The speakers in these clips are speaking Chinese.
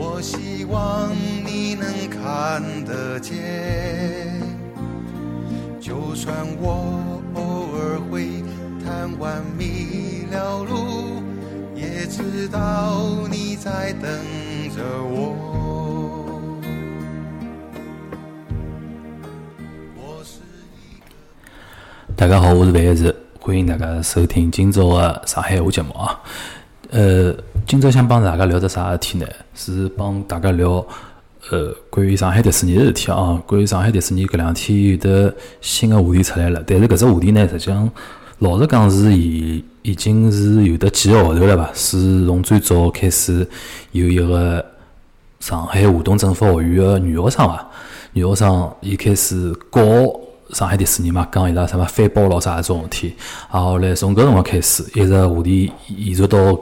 我希望你能看得见。就算我偶尔会贪玩迷了路，也知道你在等着我。我是一。大家好，我是范一直，欢迎大家收听今朝的上海话节目啊。呃，今朝想帮大家聊只啥事体呢？是帮大家聊呃关于上海迪士尼的事体啊。关于上海迪士尼搿两天有的新的话题出来了，但是搿只话题呢，实际上老实讲是已已经是有得几个号头了吧？是从最早开始有一个上海华东政府学院个女学生伐？女学生伊开始告上海迪士尼嘛，讲伊拉什么翻包咯啥搿种事体。然，后来从搿辰光开始，一直话题延续到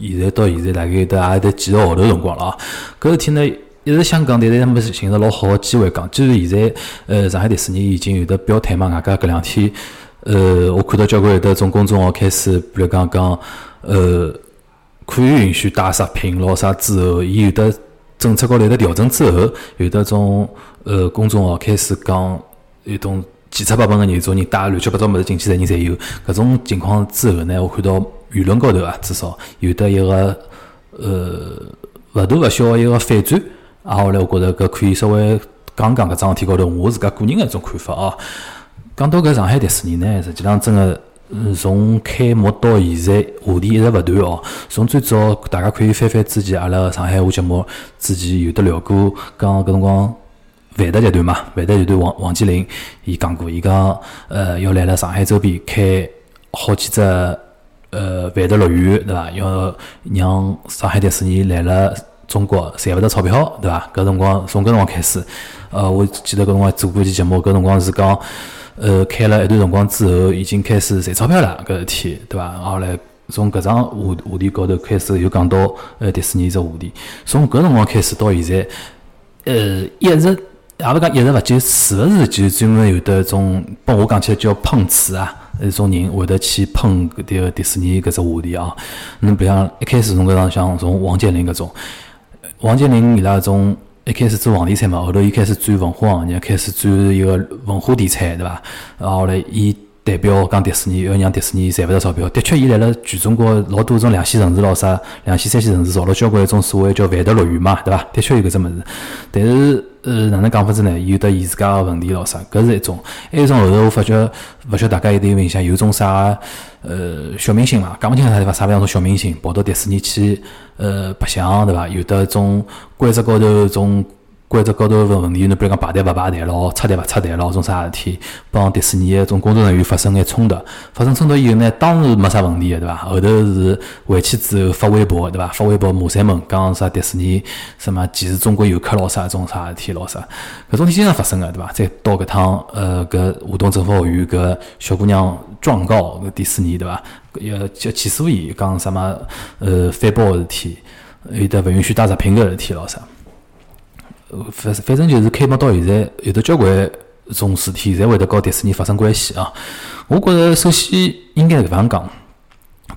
现在到现在大概有得也有得几个号头辰光了啊。搿事体呢，一直想讲，但是没寻着老好个机会讲。既然现在呃上海迪士尼已经有得表态嘛，外加搿两天呃我看到交关有得种公众号开始，比如讲讲呃。可以允许带食品咯啥之后，伊有得政策高头有得调整之后，有得种呃公众号开始讲有种七七八八个人，种人带乱七八糟物事进去的人侪有。搿种情况之后呢，我看到舆论高头啊，至少有得一个呃勿大勿小个一个反转。啊，后来我觉着搿可以稍微讲讲搿桩事体高头我自家个人个一种看法哦。讲到搿上海迪士尼呢，实际上真个，从开幕到现在话题一直勿断哦。从最早大家可以翻翻之前阿拉上海话节目之前有得聊过，讲搿辰光万达集团嘛，万达集团王王健林伊讲过，伊讲呃要来了上海周边开好几只呃万达乐园，对伐？要让上海迪士尼来了中国赚勿着钞票，对伐？搿辰光从搿辰光开始，呃，我记得搿辰光做过一期节目，搿辰光是讲。呃，开了一段辰光之后，已经开始赚钞票了，搿事体，对伐？后来从搿桩话话题高头开始，又讲到呃迪士尼只话题。从搿辰光开始到现在，呃，一直也勿讲一直勿就是勿是就专门有得一种，帮我讲起来叫碰瓷啊，一种人会得去喷搿迭个迪士尼搿只话题啊。侬比方一开始从搿种像从王健林搿种，王健林伊拉种。一开始做房地产嘛，后头伊开始转文化行业，开始转一个文化地产，对伐？然后来伊代表讲迪士尼，要让迪士尼赚勿着钞票。的确，伊来了全中国老多种两线城市咯啥，两线、三线城市造了交关一种所谓叫万达乐园嘛，对伐？的确有搿只物事。但是，呃，哪能讲法子呢？有得伊自家个问题咯啥，搿是一种。还有一种后头我发觉，勿晓得大家有得有印象，有种啥呃小明星嘛，讲勿清啥地方，啥地方种小明星跑到迪士尼去呃白相，对伐？有的种规则高头种。规则高头问问题，侬比如讲排队勿排队咯，插队勿插队咯，种啥事体，帮迪士尼个种工作人员发生眼冲突，发生冲突以后呢，当时没啥问题个对伐？后头是回去之后发微博对伐？发微博骂三门，讲啥迪士尼什么歧视中国游客咯啥种啥事体咯啥，搿种事体经常发生个对伐？再到搿趟呃搿华东政府学院搿小姑娘状告搿迪士尼对伐？要叫起诉伊讲什么呃翻包个事体，有得勿允许带食品个事体咯啥？反反正就是开幕到现在，有的交关种事体，侪会得和迪士尼发生关系啊。我觉着首先应该搿样讲，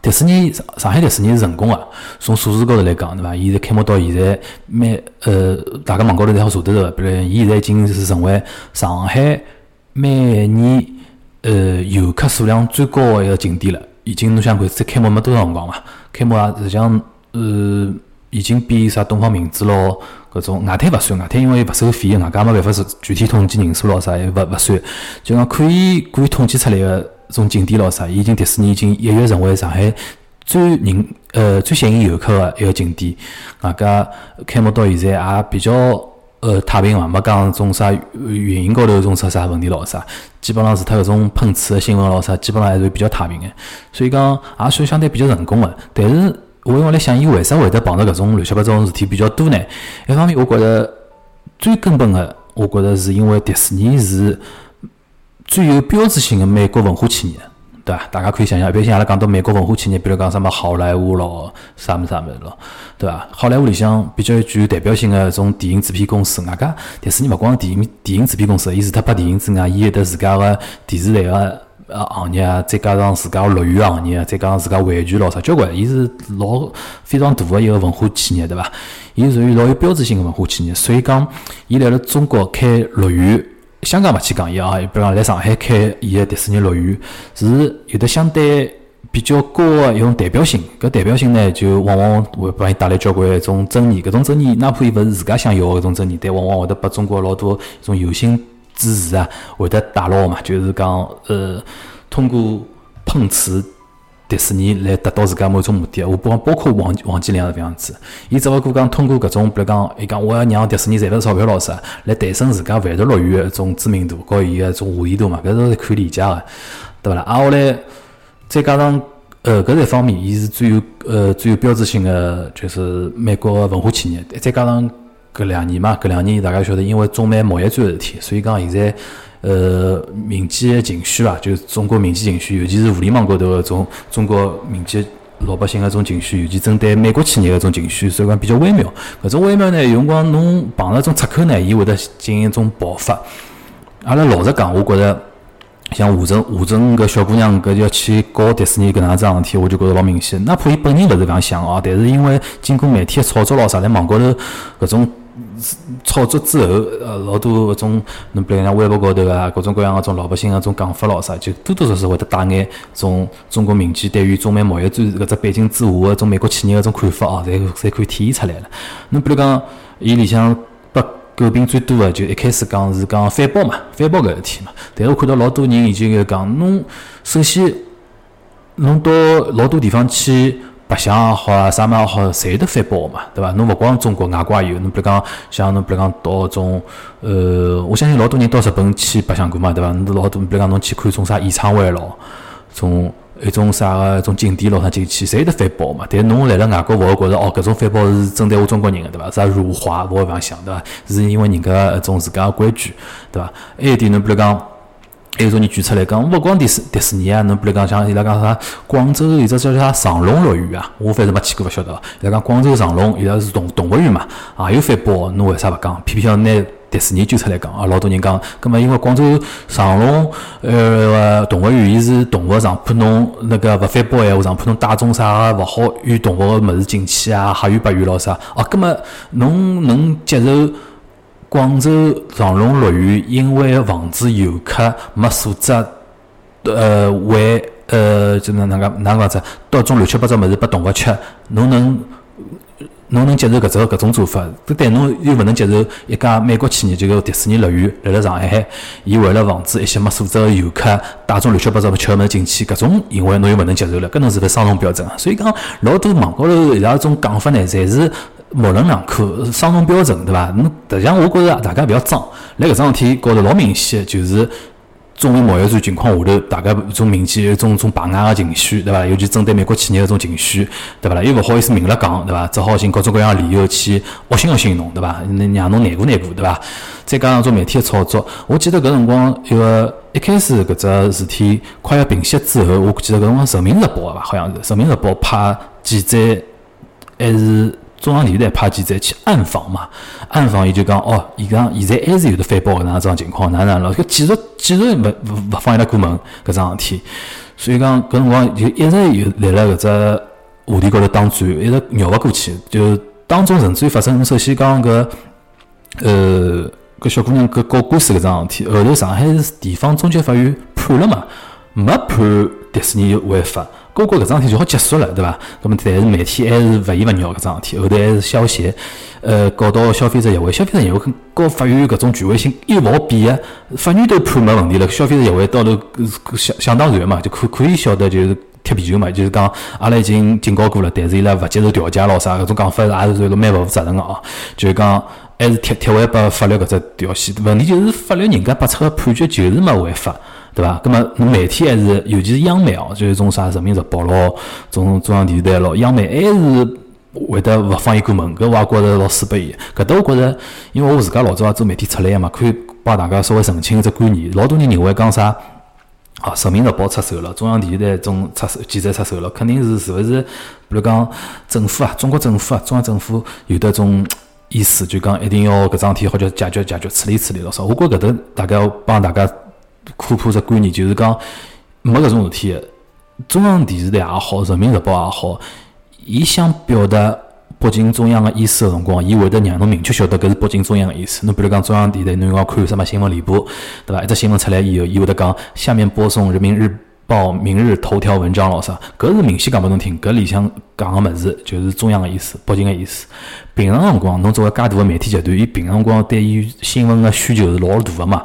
迪士尼上上海迪士尼是成功个，从数字高头来讲，对伐？伊在开幕到现在，每呃大家网高头侪好查得着，比如伊现在已经是成为上海每年呃游客数量最高个一个景点了。已经侬想看，才开幕没多少辰光嘛，开幕啊，实际上呃已经比啥东方明珠咯。搿种外滩勿算，外滩因为勿收费，外加没办法是具体统计人数咯啥，也勿勿算。就讲可以可以统计出来个种景点咯啥，已经迪士尼已经一跃成为上海最人呃最吸引游客个一个景点。外加开幕到现在也比较呃太平嘛，没讲种啥运营高头种出啥问题咯啥，基本上除脱搿种碰瓷个新闻咯啥，基本上还是比较太平个。所以讲也算相对比较成功个，但是。我用来想，伊为啥会得碰着搿种乱七八糟事体比较多呢？一方面，我觉着，最根本的，我觉着是因为迪士尼是最有标志性的美国文化企业，对伐？大家可以想想，比如像阿拉讲到美国文化企业，比如讲什么好莱坞咯，啥物啥物咯，对伐？好莱坞里向比较具有代表性的种电影制片公司，外加迪士尼勿光电影电影制片公司，伊除脱拍电影之外，伊有得自家个电视台个。呃，行业啊，再加上自家乐园行业，再加上自家玩具咯啥，交关，伊是老非常大个一个文化企业，对伐？伊属于老有标志性个文化企业，所以讲，伊来了中国开乐园，香港勿去讲伊啊，比如讲来上海开伊个迪士尼乐园，是有的相对比较高个一种代表性。搿代表性呢，就往往会帮伊带来交关一种争议。搿种争议，哪怕伊勿是自家想要个搿种争议，但往往会得拨中国老多一种有心。支持啊，会得打牢嘛，就是讲，呃，通过碰瓷迪士尼来达到自家某种目的。我不包括王王健林是搿样子，伊只勿过讲通过搿种，比如讲，伊讲我要让迪士尼赚勿钞票咯啥，来提升自家万达乐园个一种知名度和伊个种话题度嘛，搿是可以理解个，对勿啦？啊，后来再加上，呃，搿一方面，伊是最有，呃，最有标志性的，就是美国文化企业，再加上。搿两年嘛，搿两年大家晓得，因为中美贸易战个事体，所以讲现在，呃，民间情绪啊，就中国民间情绪，尤其是互联网高头个种中国民间老百姓个种情绪，尤其针对美国企业个种情绪，所以讲比较微妙。搿种微妙呢，有辰光侬碰着种出口呢，伊会得进行一种爆发。阿拉老实讲，我觉着。像吴镇吴镇搿小姑娘搿要去搞迪士尼搿能样子事体，我就觉着老明显。哪怕伊本人勿是搿样想哦，但是因为经过媒体个炒作咯啥，在网高头搿种炒作之后，呃，老多搿种侬比如讲微博高头啊，各种各样个种老百姓个种讲法咯啥，就多多少少会得带眼种中国民间对于中美贸易战搿只背景之下个种美国企业个种看法哦，侪侪可以体现出来了。侬比如讲，伊里向。诟病最多的就一开始讲是讲反包嘛，反包搿事体嘛。但是我看到老多人已经讲，侬首先侬到老多地方去白相也好啊，啥物也好，侪有得反包嘛，对伐？侬勿光中国，外国也有。侬比如讲，像侬比如讲到种，呃，我相信老多人到日本去白相过嘛，对伐？侬老多，比如讲侬去看种啥演唱会咯，种。一种啥个一种景点咯，啥进去，侪有得翻包嘛？但侬来了外国，勿会觉着哦，搿种翻包是针对我中国人个，对伐？啥辱华，勿会搿样想，对伐？是因为人家一种自家个规矩，对伐？还有一点，侬比如讲，还有种人举出来讲，勿光迪士迪士尼啊，侬比如讲像伊拉讲啥，广州有只叫啥长隆乐园啊，我反正没去过，勿晓得。伊拉讲广州长隆伊拉是动动物园嘛，也有翻包，侬为啥勿讲？偏偏要拿。迪士尼就出来讲啊，老多人讲，葛末因为广州长隆呃动物园，伊是动物上怕侬那个勿反包闲话，上怕侬带种啥个勿好与动物个物事进去啊，黑鱼白鱼咯啥哦，葛末侬能接受广州长隆乐园因为防止游客没素质，呃为呃就哪能个哪能子，到种乱七八糟物事拨动物吃，侬能？侬能接受搿只搿种做法？但侬又勿能接受一家美国企业，就个迪士尼乐园来了上海，伊为了防止一些没素质个游客带种乱七八糟吃物事进去，搿种行为侬又勿能接受了，搿侬是勿双重标准啊？所以讲老多网高头伊拉种讲法呢，侪是模棱两可，双重标准，对伐？侬实际上我觉着大家勿要装，辣搿桩事体高头老明显，就是。中美贸易战情况下头，大家一种民间一种种排外个情绪，对伐？尤其针对美国企业一种情绪，对伐？啦？又勿好意思明了讲，对伐？只好寻各种各样理由去恶心恶心侬，对伐？让侬难过难过，对伐？再加上种媒体个炒作，我记得搿辰光一个一开始搿只事体快要平息之后，我记得搿辰光《人民日报》伐？好像是《人民日报》派记者还是。中央电视台派记者去暗访嘛，暗访伊就讲哦，伊讲现在还是有的翻包搿能桩情况，哪能了？搿继续继续勿勿勿放伊拉过门搿桩事体，所以讲搿辰光就一直有辣辣搿只话题高头打转，一直绕勿过去。就当中甚至于发生，首先讲搿呃搿小姑娘搿告官司搿桩事体，后头上海市地方中级法院判了嘛，没判迪士尼违法。高告搿桩事体就好结束了，对伐？那么但是媒体还是勿依勿饶搿桩事体，后头还是消协，呃，告到消费者协会，消费者协会跟告法院搿种权威性又勿好比个，法院都判没问题了，消费者协会到头想想当然嘛，就可可以晓得就是踢皮球嘛，就是讲阿拉已经警告过了，但是伊拉勿接受调解咯啥，搿种讲法也是算蛮勿负责任个哦，就是讲还是踢踢回拨法律搿只条线，问题就是法律人家拨出个判决就是没违法。对伐？那么侬媒体还是，尤其是央媒哦，就是种啥人民日报咯，种中央电视台咯，央媒还是会得勿放伊过门，搿我也觉着老输拨伊。搿搭我觉着，因为我自家老早也做媒体出来个嘛，可以帮大家稍微澄清一只观念。老多人认为讲啥？啊，人民日报出手了，中央电视台种出手，记者出手了，肯定是是勿是？比如讲政府啊，中国政府啊，中央政府有得种意思，就讲一定要搿桩事体好叫解决解决处理处理了。啥？我觉搿搭大概帮大家科普只观念，就是讲没搿种事体。中央电视台也好，人民日报也好，伊想表达北京中央个意思个辰光，伊会得让侬明确晓得搿是北京中央个意思。侬比如讲中央电视台，侬要看什么新闻联播，对伐？一只新闻出来以后，伊会得讲下面播送人民日报明日头条文章咯啥，搿是明显讲拨侬听，搿里向讲个物事就是中央个意思，北京个意思。平常辰光，侬作为介大个媒体集团，伊平常辰光对于新闻个需求是老大个嘛，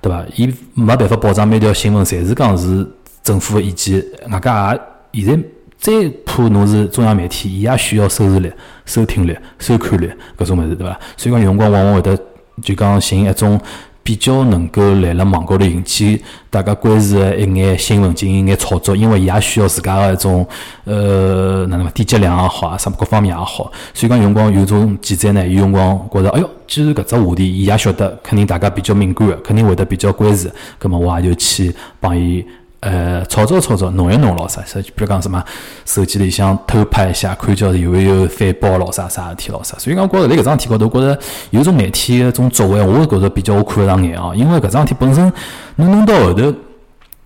对伐？伊没办法保障每条新闻侪是讲是。政府的意见，外加也现在再怕侬是中央媒体，伊也需要收视率、收听率、收看率搿种物事，对伐？所以讲有辰光往往会得就讲寻一种比较能够来辣网高头引起大家关注的一眼新闻进行一眼炒作，因为伊也需要自家个一种呃哪能嘛点击量也好啊，什么各方面也好。所以讲有辰光有种记者呢，有辰光觉着，哎哟，既然搿只话题伊也晓得，肯定大家比较敏感个，肯定会得比较关注，葛末我也就去帮伊。呃，操作操作，弄一弄咯啥？说比如讲什么手机里向偷拍一下，看叫有没有翻包咯啥啥事体咯啥？所以讲，觉着辣搿桩事体高头，觉着有种媒体个种作为，我觉着比较我看得上眼啊。因为搿桩事体本身，侬弄到后头，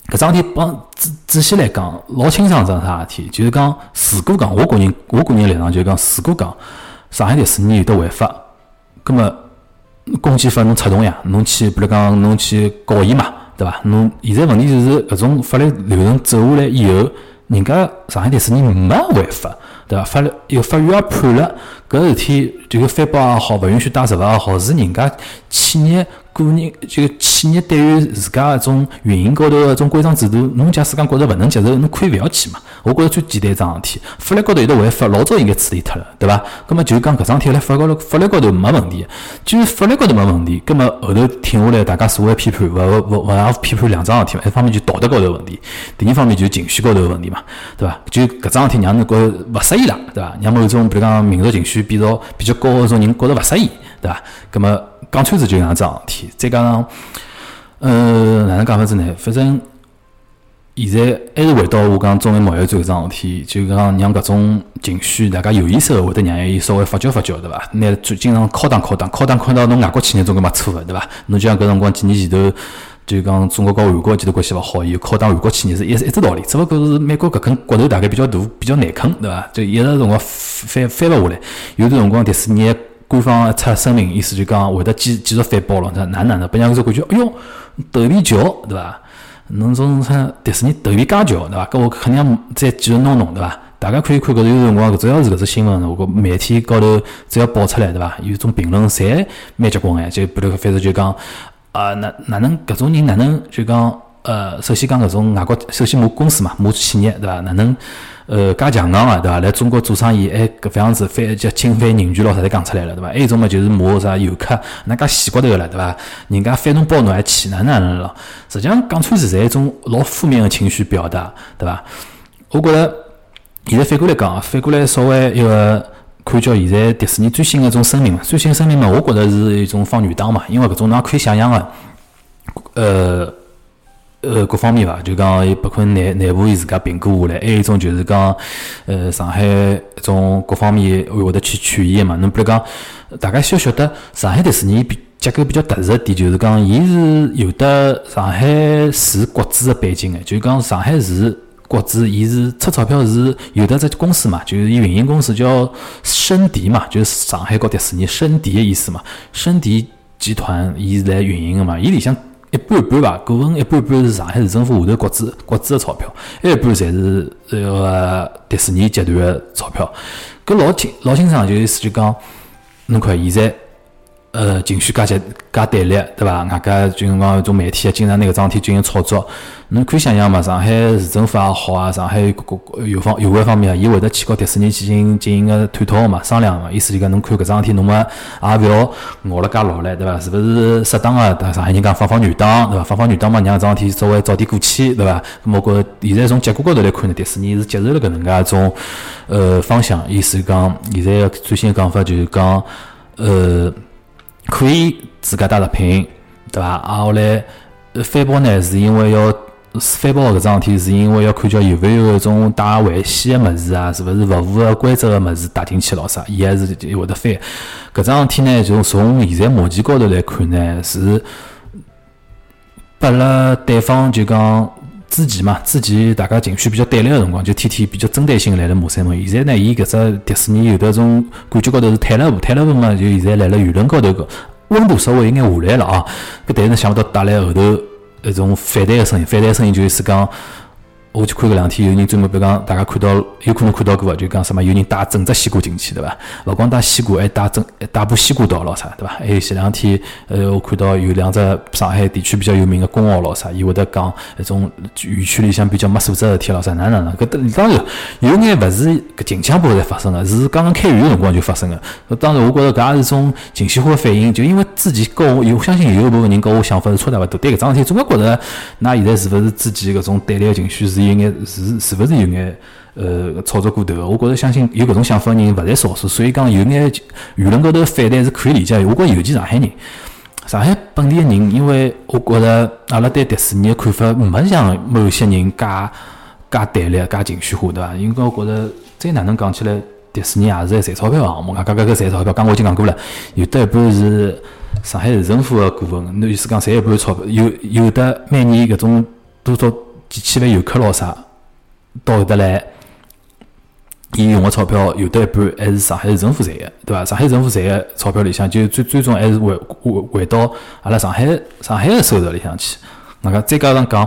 搿桩事体帮仔仔细来讲，老清爽桩啥事体？就是讲，如果讲，我个人我个人立场就是讲，如果讲上海迪士尼有得违法，葛末公检法侬出动呀，侬去比如讲侬去告伊嘛。对伐？侬现在问题就是搿种法律流程走下来以后，人家上海迪士尼没违法，对伐？法律有法院也判了，搿事体这个翻包也好，勿允许带实物也好，是人家企业。个人就企业对于自家一种运营高头一种规章制度，侬假使讲觉着勿能接受，侬可以勿要去嘛。我觉着最简单一桩事体，法律高头有得违法，老早应该处理脱了，对伐？葛末就讲搿桩事体辣法高头，法律高头没问题。既然法律高头没问题，葛末后头听下来，大家社会批判，勿勿勿要批判两桩事体嘛。一方面就道德高头问题，第二方面就情绪高头问题嘛，对伐？就搿桩事体让侬觉着勿适意了，对伐？让某种比如讲民族情绪比较比较高个种人觉着勿适意，对伐？葛末。讲穿子就样桩事体，再加上，呃，哪能讲法子呢？反正现在还是回到我讲中美贸易战搿桩事体，就讲让搿种情绪，大家有意识个会得让伊稍微发酵发酵，对伐？拿最经常敲打敲打敲打敲到侬外国企业总归没错个，对伐？侬就像搿辰光几年前头，就讲中国跟韩国其实关系勿好，伊敲打韩国企业是一一只道理，只勿过是美国搿根骨头大概比较大，比较难啃，对伐？就一直辰光翻翻勿下来，有段辰光迪士尼。官方出声明，意思就讲会得继继续反包了，哪哪能？别人就感觉，哎哟，头皮翘，对伐？侬种像迪士尼头皮介翘，对伐？搿我肯定再继续弄弄，对伐？大家可以看搿有辰光，主要是搿只新闻，我觉媒体高头只要爆出来，对伐？有种评论侪蛮结棍哎，就比如反正就讲，啊，哪哪能搿种人哪能就讲，呃，首先讲搿种外国，首先母公司嘛，母企业，对伐？哪能？呃，加强硬个对伐？来中国做生意，还，搿副样子反叫侵犯人权咯，啥侪讲出来了，对伐？还有一种嘛，就是骂啥游客，那介死骨头了，对伐？人家翻侬包侬还去，哪能哪能了？实际上讲穿是侪一种老负面个情绪表达，对伐？我觉着现在反过来讲，反过来稍微一个看叫现在迪士尼最新个一种声明嘛，最新声明嘛，我觉着是一种放女档嘛，因为搿种侬可以想象个，呃。呃，各方面伐，就讲包括内内部伊自家评估下来，还有一种就是讲，呃，上海一种各方面会会得去权益嘛。侬比如讲，大家需要晓得，上海迪士尼比结构比较特殊个点，就是讲，伊是有的上海市国资个背景个，就讲上海市国资，伊是出钞票是有的只公司嘛，就是伊运营公司叫申迪嘛，就是上海搞迪士尼申迪个意思嘛，申迪集团伊是来运营个嘛，伊里向。一半一半吧，股份一半一半是上海市政府下头国资国资的钞票，一半侪是这个迪士尼集团的钞票。搿老清老清爽，就意思就讲，侬看现在呃，情绪介激加对立，对伐？外加就是讲种媒体啊，经常拿搿桩事体进行炒作。侬可以想象嘛，上海市政府也好啊，上海各各有方有关方面啊，伊会得去告迪士尼进行进行个探讨嘛，商量嘛。意思就讲，侬看搿桩事体，侬嘛也勿要熬了介老唻，对伐？是勿是适当个？上海人讲放放软档，对伐？放放软档嘛，让搿桩事体稍微早点过去，对伐？咾么，觉现在从结果高头来看呢，迪士尼是接受了搿能介一种呃方向。意思讲，现在个最新个讲法就是讲，呃。可以自家带食品，对伐？啊，后来反驳呢，是因为要反驳搿桩事体，是因为要看叫有勿有一种带危险个物事啊，是勿是勿符合规则个物事带进去咯啥？伊还是会得反。搿桩事体呢，就从现在目前高头来看呢，是拨了对方就讲。之前嘛，之前大家情绪比较对立个辰光，就天天比较针对性来了骂三门。现在呢，伊搿只迪士尼有的种感觉高头是退了步，退了步嘛，就现在来了舆论高头个温度稍微有眼下来了啊。搿但是想勿到带来后头一种反弹个声音，反弹声音就是讲。我去看搿两天，有人专门比如讲，大家看到有可能看到过，就讲什么有人带整只西瓜进去，对伐？勿光带西瓜，还带整带把西瓜刀咾啥，对伐？还有前两天，呃，我看到有两只上海地区比较有名个公号咾啥，伊会得讲一种园区里向比较没素质个事体咾啥，哪能哪搿当然有眼勿是搿近腔部才发生个，是刚刚开园个辰光就发生个。当然，我觉着搿也是种情绪化个反应，就因为自己跟我有相信有一部分人跟我想法是差勿多，对搿桩事体总归觉着，㑚现在是勿是自己搿种对立个情绪是？有眼是是勿是有眼呃操作过头个？我觉着相信有搿种想法人勿在少数，所以讲有眼舆论高头反弹是可以理解。我觉尤其上海人，上海本地个人，因为我觉着阿拉对迪士尼个看法没像某些人介介对立、介情绪化，对伐？因为我觉着再哪能讲起来，迪士尼也是赚钞票个项目。啊，刚刚搿赚钞票，刚我已经讲过了，有得一半是上海市政府个股份，侬意思讲赚一半钞票，有有的每年搿种多少？几千万游客咯啥，到搿搭来，伊用个钞票有得一半还是上海市政府赚个，对伐？上海政府赚个钞票里向，就最最终还是回回回到阿拉上海上海个收入里向去。那个再加上讲，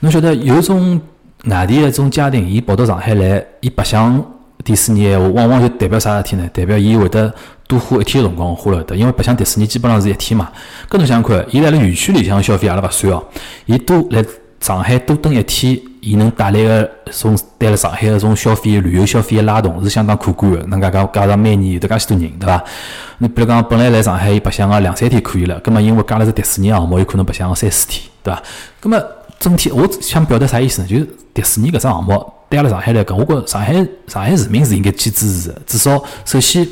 侬晓得有种外地一种家庭，伊跑到上海来，伊白相迪士尼闲话，往往就代表啥事体呢？代表伊会得多花一天辰光花了得，因为白相迪士尼基本上是一天嘛。搿侬想想看，伊辣辣园区里向消费阿拉勿算哦，伊多来。上海多蹲一天，伊能带来个种对了上海个种消费、旅游消费个拉动是相当可观个。能介讲加上每年有得介许多人，对伐？你比如讲，本来来上海伊白相个两三天可以了，葛末因为加了只迪士尼项目，有可能白相个三四天，对伐？葛末整体我想表达啥意思呢？就是迪士尼搿只项目对阿拉上海来讲，我觉上海上海市民是应该去支持个。至少首先，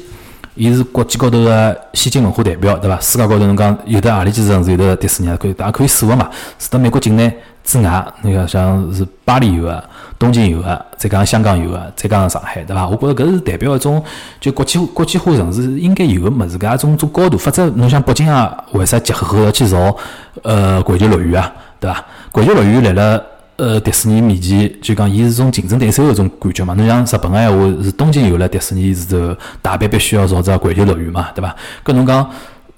伊是国际高头个先进文化代表，对伐？世界高头侬讲有的何里几城市有的迪士尼，可以大家可以数个嘛。除到美国境内。之外，那个像是巴黎有个，东京有个，再讲香港有个，再讲上海，对伐？我觉着搿是代表一种就国际国际化城市应该有个物事，搿一种种高度。否则，侬像北京啊，为啥结合要去造呃环球乐园啊，对伐？环球乐园来了，呃，迪士尼面前就讲伊是种竞争对手个种感觉嘛。侬像日本个闲话是东京有了迪士尼之后，大阪必须要造只环球乐园嘛，对伐？搿侬讲。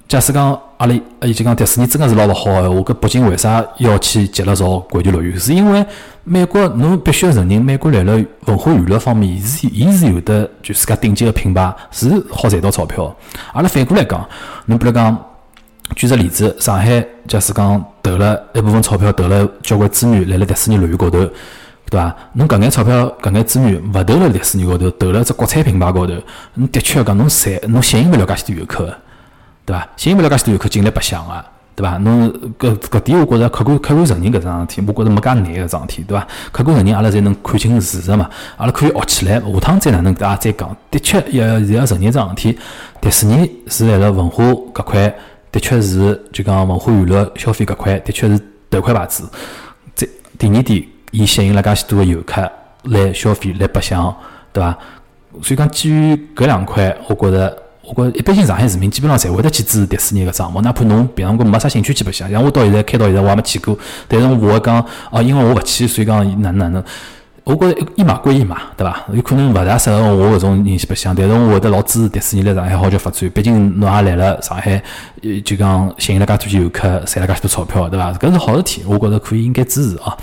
假使讲阿里，伊就讲迪士尼真个是老勿好个，话，搿北京为啥要去接了造环球乐园？是因为美国侬必须要承认，美国辣辣文化娱乐方面，伊是伊是有的，就自家顶级个品牌，是好赚到钞票。阿拉反过来讲，侬比如讲举个例子，上海假使讲投了一部分钞票，投了交关资源辣辣迪士尼乐园高头，对伐？侬搿眼钞票、搿眼资源勿投辣迪士尼高头，投辣只国产品牌高头，侬的确讲侬赚，侬吸引勿了介许多游客。对伐？吸引勿了介许多游客进来白相个，对伐？侬搿搿点，我觉着客观客观承认搿桩事体，我觉着没介难搿桩事体，对伐？客观承认，阿拉才能看清事实嘛。阿拉可以学起来，下趟再哪能大家再讲。的确要要承认桩事体，迪士尼是辣辣文化搿块，的确是就讲文化娱乐消费搿块，的确是头块牌子。再第二点，伊吸引了介许多个游客来消费来白相，对伐？所以讲基于搿两块，我觉着。我觉一般性上海市民基本上侪会得去支持迪士尼个项目，哪怕侬平常辰光没啥兴趣去白相，像我到现在开到现在我还没去过，但是我会讲哦，因为我勿去，所以讲哪能哪能。我觉着一码归一码，对伐？有可能勿大适合我搿种人去白相，但是我会得老支持迪士尼来上海好叫发展，毕竟侬也来了上海，就讲吸引了介多游客，赚了介许多钞票，对伐？搿是好事体，我觉着可以应该支持啊。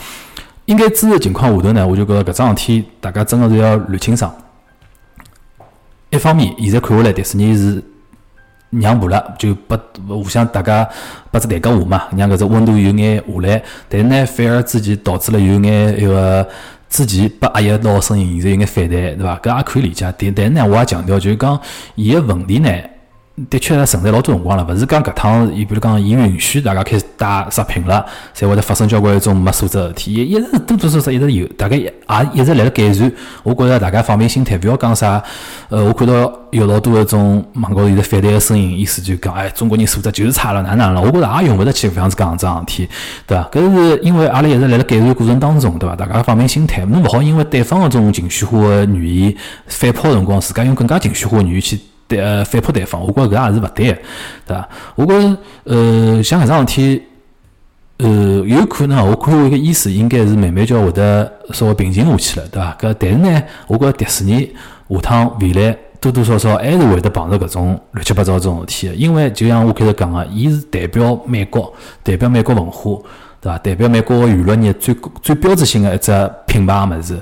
应该支持情况下头呢，我就觉着搿桩事体大家真个是要捋清爽。一方面，现在看下来，迪士尼是让步了，就拨互相大家拨只台阶下嘛，让搿只温度有眼下来。但是呢，反而之前导致了有眼一个之前被压抑到声音，现在有眼反弹，对伐？搿也可以理解。但但是呢，我也强调，就是讲伊个问题呢。的确存在老多辰光了，勿是讲搿趟，伊比如讲，伊允许大家开始带食品了，才会得发生交关一种没素质事体。一一直多多少少一直有，大概也一直辣辣改善。我觉着大家放平心态，勿要讲啥。呃，我看到有老多一种网高头现在反对个声音，意思就讲，哎，中国人素质就是差了，哪能了？我觉着也用勿得去搿样子讲桩事体，对伐？搿是因为阿拉一直辣辣改善过程当中，对伐？大家放平心态，侬勿好因为对方个种情绪化个语言反扑辰光，自家用更加情绪化个语言去。对，呃，反扑对方，我觉着搿也是勿对，对伐？我觉着，呃，像搿桩事体，呃，有可能，我看我个意思，应该是慢慢就会得稍微平静下去了，对伐？搿但是呢，我觉着迪士尼下趟未来多多少少还是会得碰着搿种乱七八糟种事体，因为就像我开头讲个，伊是代表美国，代表美国文化，对伐？代表美国娱乐业最最标志性的一只品牌物事。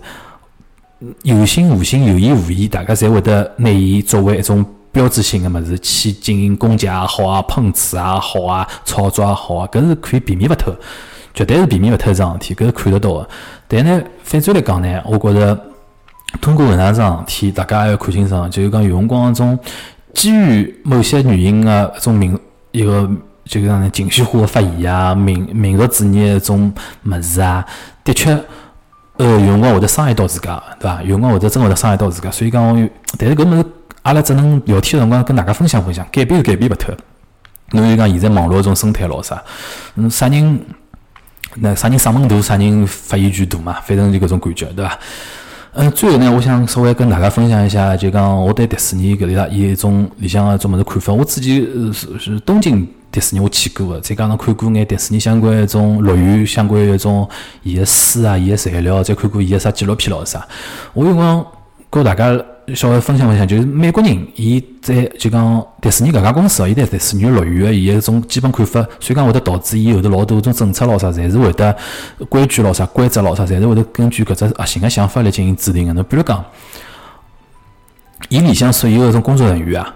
有心无心，有意无意，大家侪会得拿伊作为一种标志性的物事去进行攻击也好啊，碰瓷也好啊，炒作也好啊，搿是可以避免勿脱，绝对是避免勿脱一桩事体，搿是看得到的。但呢，反转来讲呢，我觉着通过搿能桩事体，大家还要看清爽，就是讲有辰光种基于某些原因个一种民一个就是讲情绪化的发言啊，民民族主义一种物事啊，的确。呃，有辰光会得伤害到自家，对伐？有辰光会得真会得伤害到自家，所以讲，但是搿物事阿拉只能聊天辰光跟大家分享分享，改变是改变勿脱。侬就讲现在网络种生态咯啥，嗯，啥人那啥人嗓门大，啥人发言权大嘛，反正就搿种感觉，对伐？嗯，最后呢，我想稍微跟大家分享一下，就讲我对迪士尼搿里搭伊一种里向个种物事看法。我之前是是东京。迪士尼我去过个，再加上看过眼迪士尼相关一种乐园相关一种伊个书啊，伊个材料，再看过伊个啥纪录片咯啥。我有辰光跟大家稍微分享分享，就是美国人伊在就讲迪士尼搿家公司哦，伊在迪士尼乐园个伊个种基本看法，所以讲会得导致伊后头老多种政策咯啥，侪是会得规矩咯啥、规则咯啥，侪是会得根据搿只核心个想法来进行制定个。侬比如讲，伊里向所有个种工作人员啊。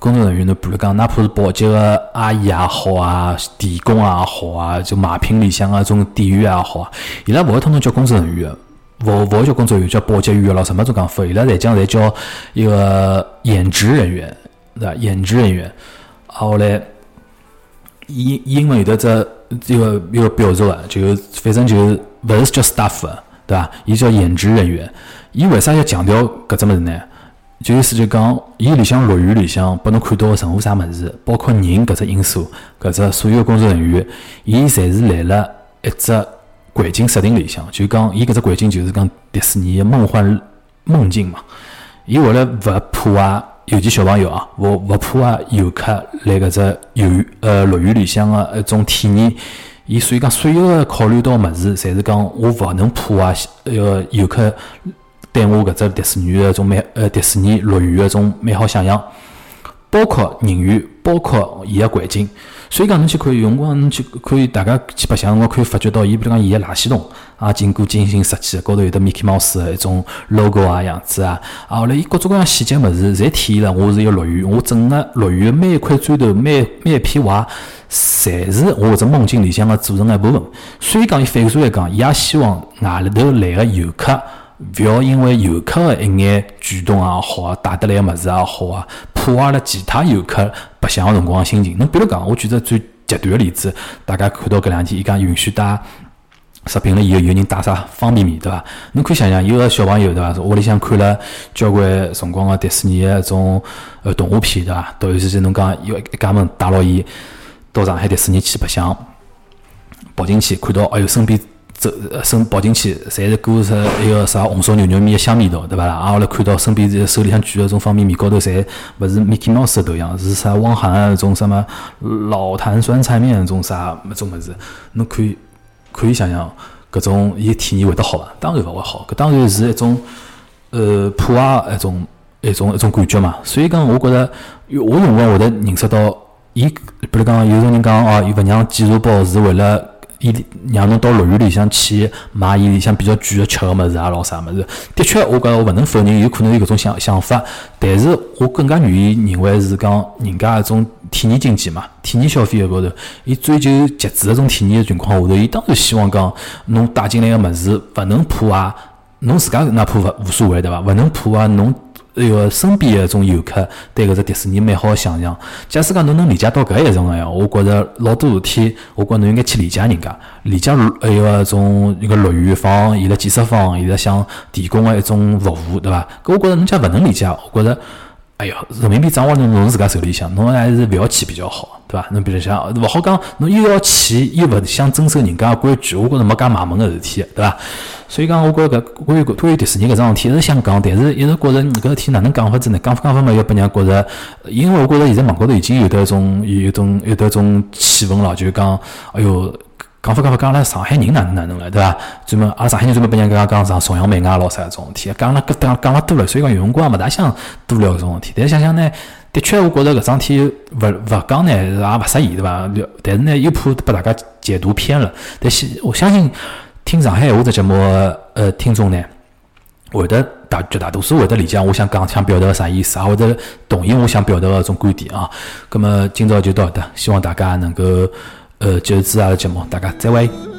工作人员，侬比如讲，哪怕是保洁个阿姨也好啊，电工也好啊，就买品里向个种店员也好啊，伊拉勿会通通叫工作人员个，勿勿会叫工作人员，叫保洁员咯，什么种讲法？伊拉侪讲侪叫一个演职人员，对伐？演职人员，后来英英文有得只一个一个表述个，就反正就勿是叫 staff，对伐？伊叫演职人员。伊为啥要强调搿只物事呢？就意思就讲，伊里向乐园里向拨侬看到个任何啥物事，包括人搿只因素，搿只所有工作人员，伊侪是来了一只环境设定里向。就讲，伊搿只环境就是讲迪士尼个梦幻梦境嘛。伊为了勿破坏，尤其小朋友啊，勿勿破坏游客来搿只游呃乐园里向个一种体验。伊所以讲，所有个考虑到物事，侪是讲我勿能破坏一个游客。对我搿只迪士尼个种美呃迪士尼乐园个种美好想象，包括人员，包括伊个环境，所以讲侬去看，有辰光侬去可以大家去白相辰光可以发觉到，伊比如讲伊个垃圾桶啊，经过精心设计，高头有得 Mickey Mouse 个一种 logo 啊样子啊，啊后来伊各种各样细节物事，侪体现了我是一个乐园，我整个乐园每一块砖头，每每一片瓦，侪是我搿只梦境里向个组成一部分。所以讲，伊反过来讲，伊也希望外头来个游客。勿要因为游客个一眼举动也好啊，带得来个物事也好啊，破坏了其他游客白相个辰光心情。侬比如讲，我举个最极端个例子，大家看到搿两天伊讲允许带食品了以后，有人带啥方便面，对伐？侬可以想想，有个小朋友对伐？屋里向看了交关辰光个迪士尼个种呃动画片，对伐？突然之间侬讲有一家门带牢伊到上海迪士尼去白相，跑进去看到，哎哟，身边。走，身跑进去，侪是裹着一个啥红烧牛肉面的香味道，对伐啦？啊，后来看到身边手里向举个种方便面，高头侪勿是 Mickey Mouse 的头像，是啥汪涵那种什么老坛酸菜面种啥那种物事，侬可以可以想想，搿种伊体验会得好伐？当然勿会好，搿当然是一种呃破坏一种一种一种感觉嘛。所以讲，我觉着我辰光会得认识到，伊比如讲有种人讲哦，伊勿让鸡肉包是为了。伊让侬到乐园里向去买伊里向比较贵的吃个物事啊，咾啥物事。的确，我觉我勿能否认有可能有搿种想想法，但是我更加愿意认为是讲人家一种体验经济嘛，体验消费个高头，伊追求极致一种体验个情况下头，伊当然希望讲侬带进来个物事勿能破坏，侬自家哪怕勿无所谓对伐？勿能破坏侬。那个身边一种游客对搿只迪士尼美好的想象，假使讲侬能理解到搿一种个呀，我觉着老多事体，我觉侬应该去理解人家，理解还有一种一个乐园方，伊拉建设方，伊拉想提供个一种服务，对伐？搿我觉着侬假勿能理解，我觉着，哎哟，人民币掌握在侬自家手里向，侬还是勿要去比较好，对伐？侬比如像勿好讲，侬又要去又勿想遵守人家规矩，我觉着没介卖萌个事体，对伐？所以讲，我觉着搿关于关于迪士尼搿桩事体，一直想讲，但是一直觉着搿事体哪能讲法子呢？讲法讲法嘛，要拨人家觉着，因为我觉着现在网高头已经有得一种有种有得种气氛了，就讲，哎哟，讲法讲法讲了上海人哪能哪能了，对伐？专门阿拉上海人专门拨人家讲讲崇洋媚外咯啥搿种事体，讲了搿讲讲了多了，所以讲有辰光勿大想多聊搿种事体。但是想想呢，的确，我觉着搿桩事体勿勿讲呢，也勿适宜，对伐？但是呢，又怕拨大家解读偏了。但是我相信。听上海话这节目，呃，听众呢，会得大绝大多数会得理解我想讲想表达个啥意思，啊，或者同意我想表达个种观点啊。咁么今朝就到这，希望大家能够呃，就支持阿拉节目，大家再会。